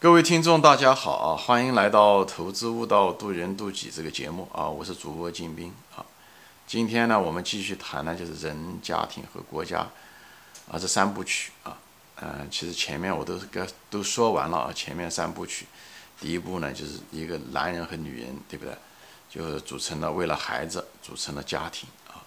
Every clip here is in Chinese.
各位听众，大家好啊！欢迎来到《投资悟道，渡人渡己》这个节目啊！我是主播金兵啊。今天呢，我们继续谈呢，就是人、家庭和国家啊这三部曲啊。嗯，其实前面我都是跟都说完了啊。前面三部曲，第一部呢，就是一个男人和女人，对不对？就是组成了为了孩子组成了家庭啊。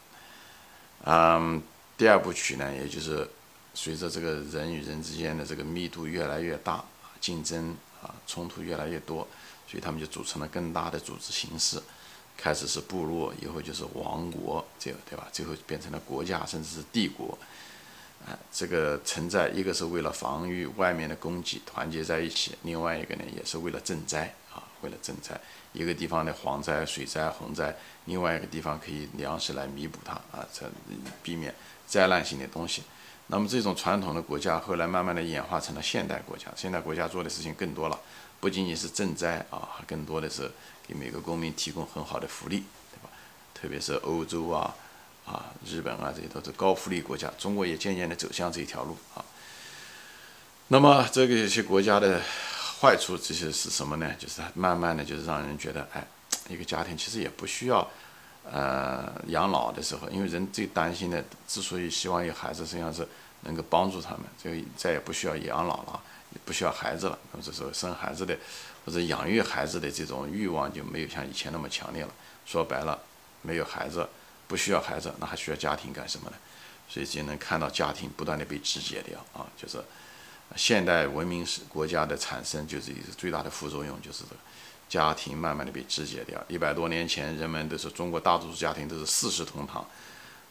嗯，第二部曲呢，也就是随着这个人与人之间的这个密度越来越大。竞争啊，冲突越来越多，所以他们就组成了更大的组织形式，开始是部落，以后就是王国，这个对吧？最后变成了国家，甚至是帝国。啊，这个存在一个是为了防御外面的攻击，团结在一起；另外一个呢，也是为了赈灾为了赈灾。一个地方的蝗灾、水灾、洪灾，另外一个地方可以粮食来弥补它啊，这避免灾难性的东西。那么这种传统的国家后来慢慢的演化成了现代国家。现代国家做的事情更多了，不仅仅是赈灾啊，更多的是给每个公民提供很好的福利，对吧？特别是欧洲啊、啊日本啊，这些都是高福利国家。中国也渐渐的走向这条路啊。那么这个有些国家的坏处，这些是什么呢？就是它慢慢的就是让人觉得，哎，一个家庭其实也不需要。呃，养老的时候，因为人最担心的，之所以希望有孩子，实际上是能够帮助他们，就再也不需要养老了，也不需要孩子了。那么这时候生孩子的或者养育孩子的这种欲望就没有像以前那么强烈了。说白了，没有孩子，不需要孩子，那还需要家庭干什么呢？所以就能看到家庭不断的被肢解掉啊，就是现代文明是国家的产生，就是一个最大的副作用，就是这个。家庭慢慢的被肢解掉。一百多年前，人们都是中国大多数家庭都是四世同堂，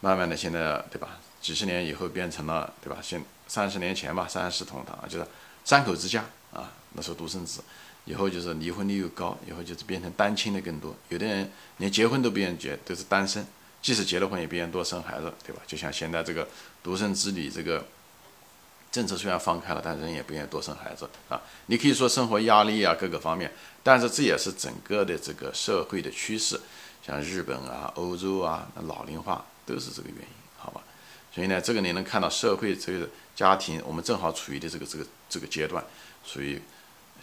慢慢的现在对吧？几十年以后变成了对吧？现三十年前吧，三世同堂就是三口之家啊，那时候独生子，以后就是离婚率又高，以后就是变成单亲的更多。有的人连结婚都不愿意结，都是单身，即使结了婚也不愿意多生孩子，对吧？就像现在这个独生子女这个。政策虽然放开了，但人也不愿意多生孩子啊。你可以说生活压力啊，各个方面，但是这也是整个的这个社会的趋势。像日本啊、欧洲啊，老龄化都是这个原因，好吧？所以呢，这个你能看到社会这个家庭，我们正好处于的这个这个这个阶段，属于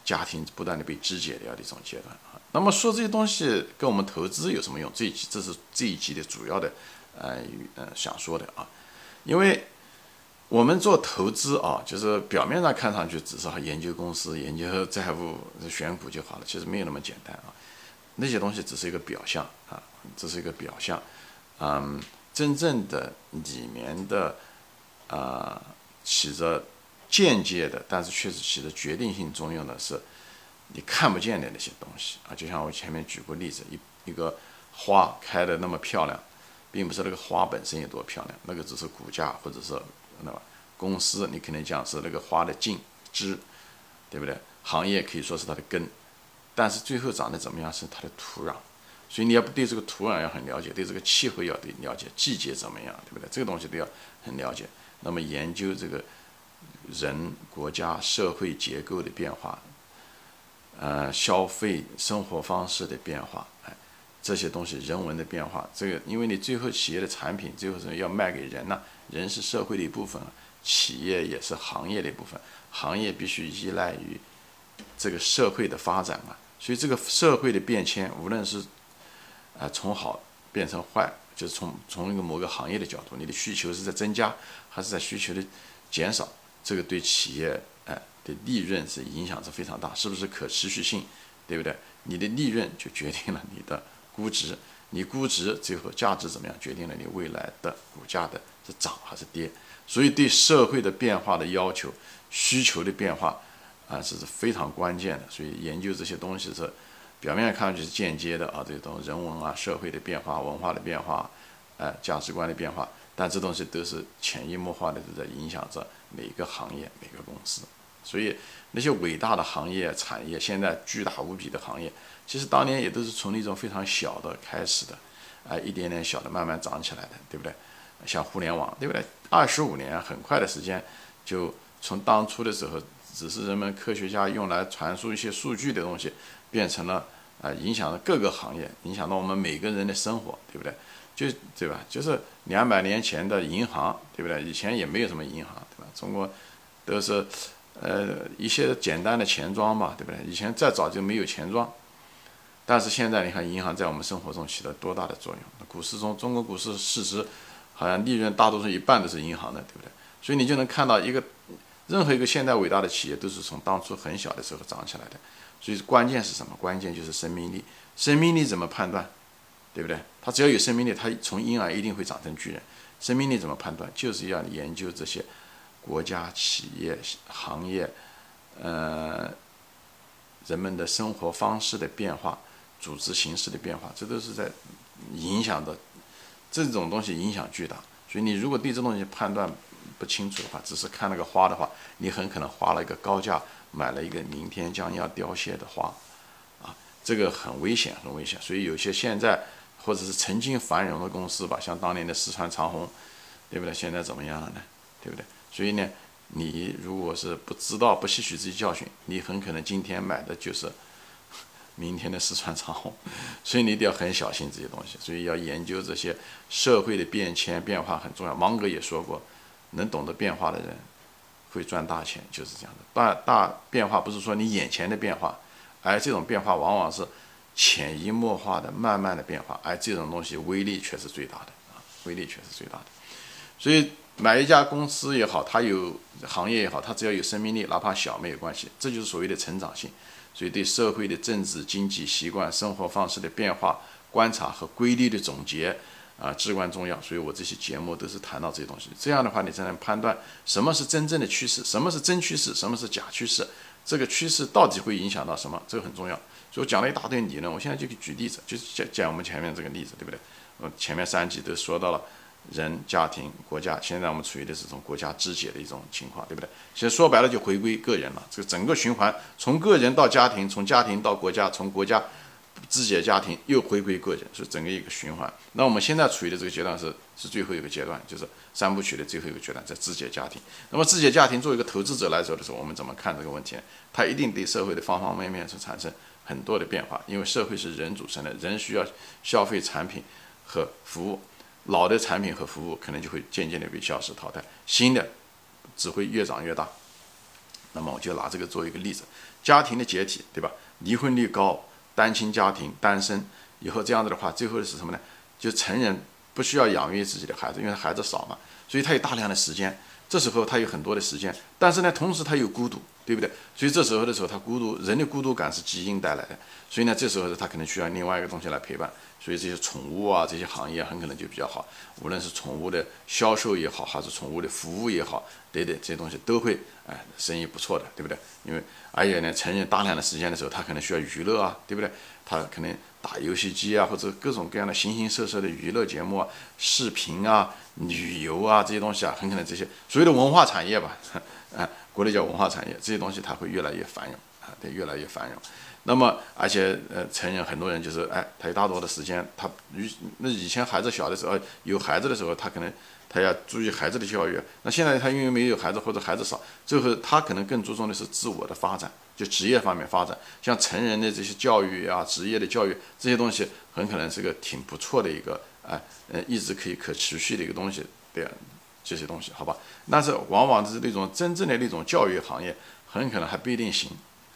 家庭不断的被肢解掉的一种阶段啊。那么说这些东西跟我们投资有什么用？这一集这是这一集的主要的呃呃想说的啊，因为。我们做投资啊，就是表面上看上去只是研究公司、研究债务、选股就好了，其实没有那么简单啊。那些东西只是一个表象啊，只是一个表象。嗯，真正的里面的啊，起着间接的，但是确实起着决定性作用的是你看不见的那些东西啊。就像我前面举过例子，一一个花开的那么漂亮，并不是那个花本身有多漂亮，那个只是股价或者是。那么公司你可能讲是那个花的茎枝，对不对？行业可以说是它的根，但是最后长得怎么样是它的土壤，所以你要对这个土壤要很了解，对这个气候要对了解，季节怎么样，对不对？这个东西都要很了解。那么研究这个人、国家、社会结构的变化，呃，消费生活方式的变化，哎，这些东西人文的变化，这个因为你最后企业的产品最后是要卖给人呐。人是社会的一部分，企业也是行业的一部分，行业必须依赖于这个社会的发展嘛。所以这个社会的变迁，无论是啊从好变成坏，就是从从一个某个行业的角度，你的需求是在增加还是在需求的减少，这个对企业哎的利润是影响是非常大，是不是可持续性，对不对？你的利润就决定了你的估值。你估值最后价值怎么样，决定了你未来的股价的是涨还是跌。所以对社会的变化的要求、需求的变化啊，这是非常关键的。所以研究这些东西是表面看上去是间接的啊，这种人文啊、社会的变化、文化的变化，呃，价值观的变化，但这东西都是潜移默化的都在影响着每个行业、每个公司。所以那些伟大的行业、产业，现在巨大无比的行业。其实当年也都是从那种非常小的开始的，啊，一点点小的慢慢长起来的，对不对？像互联网，对不对？二十五年很快的时间，就从当初的时候只是人们科学家用来传输一些数据的东西，变成了啊，影响了各个行业，影响到我们每个人的生活，对不对？就对吧？就是两百年前的银行，对不对？以前也没有什么银行，对吧？中国都是。呃一些简单的钱庄吧，对不对？以前再早就没有钱庄，但是现在你看银行在我们生活中起了多大的作用？股市中，中国股市市值好像利润大多数一半都是银行的，对不对？所以你就能看到一个任何一个现代伟大的企业都是从当初很小的时候长起来的。所以关键是什么？关键就是生命力。生命力怎么判断？对不对？它只要有生命力，它从婴儿一定会长成巨人。生命力怎么判断？就是要研究这些国家、企业、行业，呃，人们的生活方式的变化、组织形式的变化，这都是在影响的。这种东西影响巨大。所以你如果对这东西判断不清楚的话，只是看那个花的话，你很可能花了一个高价买了一个明天将要凋谢的花，啊，这个很危险，很危险。所以有些现在。或者是曾经繁荣的公司吧，像当年的四川长虹，对不对？现在怎么样了呢？对不对？所以呢，你如果是不知道、不吸取这些教训，你很可能今天买的就是 明天的四川长虹。所以你一定要很小心这些东西。所以要研究这些社会的变迁变化很重要。芒格也说过，能懂得变化的人会赚大钱，就是这样的。大大变化不是说你眼前的变化，而这种变化往往是。潜移默化的、慢慢的变化，而这种东西威力却是最大的啊，威力却是最大的。所以买一家公司也好，它有行业也好，它只要有生命力，哪怕小没有关系，这就是所谓的成长性。所以对社会的政治、经济习惯、生活方式的变化观察和规律的总结啊，至关重要。所以我这些节目都是谈到这些东西。这样的话，你才能判断什么是真正的趋势，什么是真趋势，什么是假趋势。这个趋势到底会影响到什么？这个很重要。所以我讲了一大堆理论，我现在就举例子，就是讲讲我们前面这个例子，对不对？呃，前面三集都说到了人、家庭、国家，现在我们处于的是这种国家肢解的一种情况，对不对？其实说白了就回归个人了，这个整个循环从个人到家庭，从家庭到国家，从国家。肢解家庭又回归个人，是整个一个循环。那我们现在处于的这个阶段是是最后一个阶段，就是三部曲的最后一个阶段，在肢解家庭。那么肢解家庭作为一个投资者来说的时候，我们怎么看这个问题呢？它一定对社会的方方面面是产生很多的变化，因为社会是人组成的，人需要消费产品和服务，老的产品和服务可能就会渐渐的被消失淘汰，新的只会越长越大。那么我就拿这个做一个例子，家庭的解体，对吧？离婚率高。单亲家庭、单身以后这样子的话，最后是什么呢？就成人不需要养育自己的孩子，因为孩子少嘛，所以他有大量的时间。这时候他有很多的时间，但是呢，同时他又孤独，对不对？所以这时候的时候，他孤独，人的孤独感是基因带来的。所以呢，这时候他可能需要另外一个东西来陪伴。所以这些宠物啊，这些行业很可能就比较好。无论是宠物的销售也好，还是宠物的服务也好，等等这些东西都会哎生意不错的，对不对？因为而且呢，成人大量的时间的时候，他可能需要娱乐啊，对不对？他可能打游戏机啊，或者各种各样的形形色色的娱乐节目啊、视频啊、旅游啊这些东西啊，很可能这些所谓的文化产业吧，啊，国内叫文化产业，这些东西它会越来越繁荣啊，对，越来越繁荣。那么，而且，呃，成人很多人就是，哎，他有大多的时间，他与那以前孩子小的时候，有孩子的时候，他可能他要注意孩子的教育。那现在他因为没有孩子或者孩子少，最后他可能更注重的是自我的发展，就职业方面发展。像成人的这些教育啊，职业的教育这些东西，很可能是个挺不错的一个，哎，呃，一直可以可持续的一个东西，对，这些东西，好吧？但是往往是那种真正的那种教育行业，很可能还不一定行。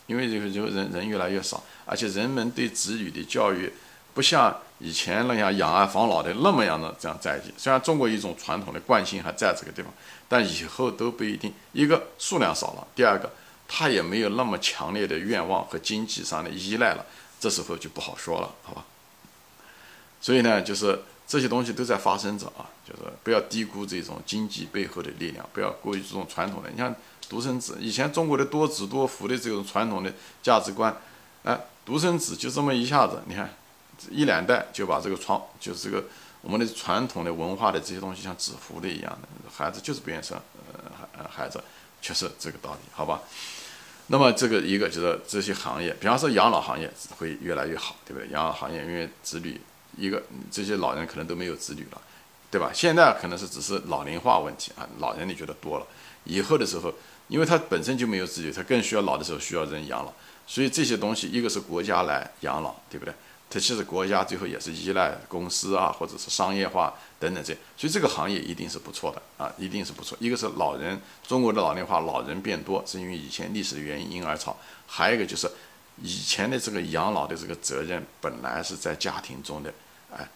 因为这个就人人越来越少，而且人们对子女的教育不像以前那样养儿防老的那么样的这样在意。虽然中国一种传统的惯性还在这个地方，但以后都不一定。一个数量少了，第二个他也没有那么强烈的愿望和经济上的依赖了，这时候就不好说了，好吧？所以呢，就是这些东西都在发生着啊，就是不要低估这种经济背后的力量，不要过于注重传统的，你像。独生子，以前中国的多子多福的这种传统的价值观，哎，独生子就这么一下子，你看一两代就把这个传，就是这个我们的传统的文化的这些东西像纸糊的一样的，孩子就是不愿生，呃，孩子确实这个道理，好吧？那么这个一个就是这些行业，比方说养老行业会越来越好，对不对？养老行业因为子女一个这些老人可能都没有子女了，对吧？现在可能是只是老龄化问题啊，老人你觉得多了，以后的时候。因为他本身就没有子女，他更需要老的时候需要人养老，所以这些东西一个是国家来养老，对不对？它其实国家最后也是依赖公司啊，或者是商业化等等这，所以这个行业一定是不错的啊，一定是不错。一个是老人，中国的老龄化，老人变多，是因为以前历史的原因婴儿潮，还有一个就是以前的这个养老的这个责任本来是在家庭中的，哎，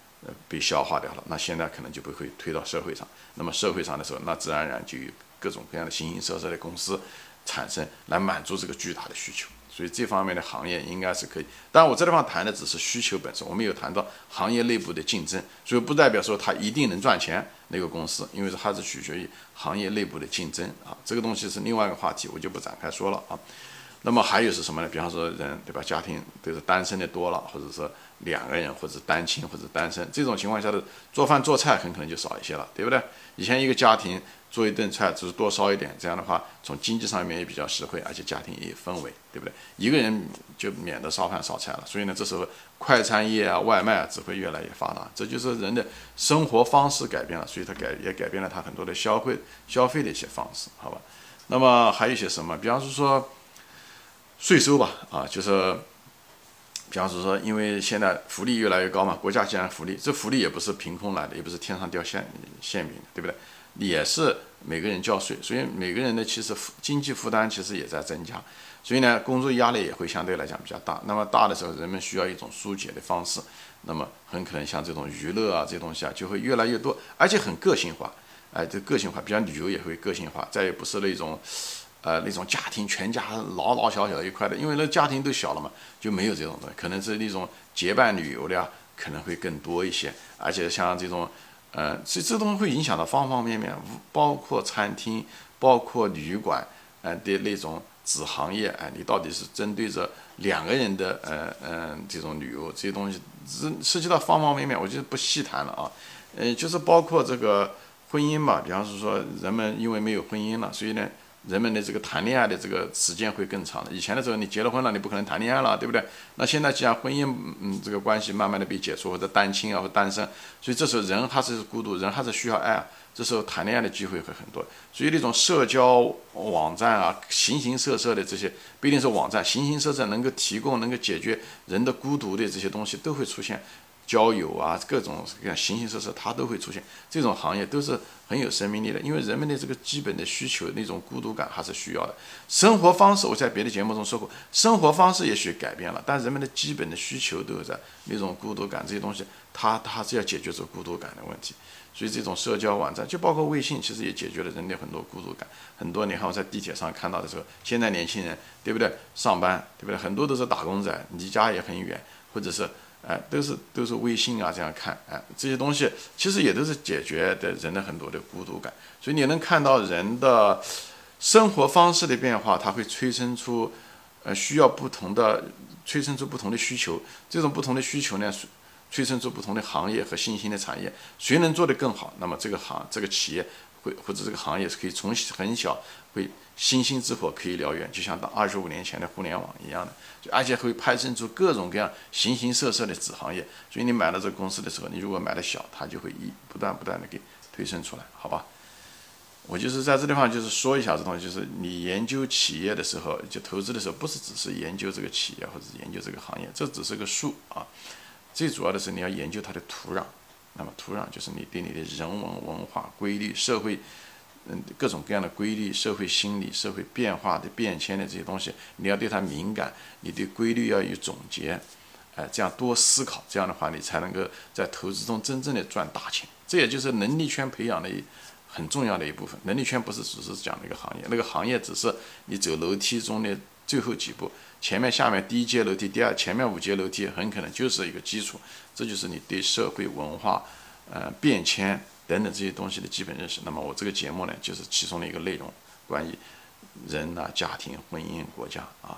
被消化掉了，那现在可能就不会推到社会上。那么社会上的时候，那自然而然就有各种各样的形形色色的公司产生，来满足这个巨大的需求。所以这方面的行业应该是可以，当然我这地方谈的只是需求本身，我们有谈到行业内部的竞争，所以不代表说它一定能赚钱那个公司，因为它是取决于行业内部的竞争啊，这个东西是另外一个话题，我就不展开说了啊。那么还有是什么呢？比方说人对吧，家庭都是单身的多了，或者说两个人，或者单亲，或者单身，这种情况下的做饭做菜很可能就少一些了，对不对？以前一个家庭。做一顿菜只是多烧一点，这样的话从经济上面也比较实惠，而且家庭也氛围，对不对？一个人就免得烧饭烧菜了。所以呢，这时候快餐业啊、外卖啊只会越来越发达。这就是人的生活方式改变了，所以他改也改变了他很多的消费消费的一些方式，好吧？那么还有一些什么？比方说税收吧，啊，就是比方说，因为现在福利越来越高嘛，国家既然福利，这福利也不是凭空来的，也不是天上掉馅馅饼，对不对？也是每个人交税，所以每个人的其实经济负担其实也在增加，所以呢，工作压力也会相对来讲比较大。那么大的时候，人们需要一种疏解的方式，那么很可能像这种娱乐啊这东西啊就会越来越多，而且很个性化。哎，这个性化，比方旅游也会个性化，再也不是那种，呃，那种家庭全家老老小小一块的，因为那家庭都小了嘛，就没有这种东西。可能是那种结伴旅游的呀，可能会更多一些，而且像这种。嗯，所以这东西会影响到方方面面，包括餐厅，包括旅馆，嗯的那种子行业，哎，你到底是针对着两个人的，呃嗯，这种旅游这些东西，涉涉及到方方面面，我就不细谈了啊，嗯，就是包括这个婚姻嘛，比方是说人们因为没有婚姻了，所以呢。人们的这个谈恋爱的这个时间会更长的。以前的时候，你结了婚了，你不可能谈恋爱了，对不对？那现在既然婚姻，嗯，这个关系慢慢的被解除，或者单亲啊，或单身，所以这时候人还是孤独，人还是需要爱。这时候谈恋爱的机会会很多。所以那种社交网站啊，形形色色的这些，不一定是网站，形形色色能够提供、能够解决人的孤独的这些东西都会出现。交友啊，各种各样形形色色，它都会出现。这种行业都是很有生命力的，因为人们的这个基本的需求，那种孤独感还是需要的。生活方式，我在别的节目中说过，生活方式也许改变了，但人们的基本的需求都在。那种孤独感这些东西，它它是要解决这孤独感的问题。所以这种社交网站，就包括微信，其实也解决了人的很多孤独感。很多你看我在地铁上看到的时候，现在年轻人对不对？上班对不对？很多都是打工仔，离家也很远，或者是。哎，都是都是微信啊，这样看，哎，这些东西其实也都是解决的人的很多的孤独感，所以你能看到人的生活方式的变化，它会催生出，呃，需要不同的，催生出不同的需求，这种不同的需求呢，催生出不同的行业和新兴的产业，谁能做得更好，那么这个行这个企业或者这个行业是可以从很小会。星星之火可以燎原，就像当二十五年前的互联网一样的，就而且会派生出各种各样形形色色的子行业。所以你买了这个公司的时候，你如果买的小，它就会一不断不断的给推升出来，好吧？我就是在这地方就是说一下这东西，就是你研究企业的时候，就投资的时候，不是只是研究这个企业或者研究这个行业，这只是个数啊。最主要的是你要研究它的土壤，那么土壤就是你对你的人文文化规律、社会。嗯，各种各样的规律、社会心理、社会变化的变迁的这些东西，你要对它敏感，你对规律要有总结，哎，这样多思考，这样的话你才能够在投资中真正的赚大钱。这也就是能力圈培养的很重要的一部分。能力圈不是只是讲那个行业，那个行业只是你走楼梯中的最后几步，前面、下面第一阶楼梯，第二前面五阶楼梯很可能就是一个基础。这就是你对社会文化，呃，变迁。等等这些东西的基本认识，那么我这个节目呢，就是其中的一个内容，关于人呐、家庭、婚姻、国家啊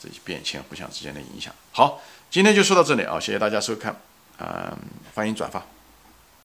这些变迁互相之间的影响。好，今天就说到这里啊，谢谢大家收看，嗯，欢迎转发。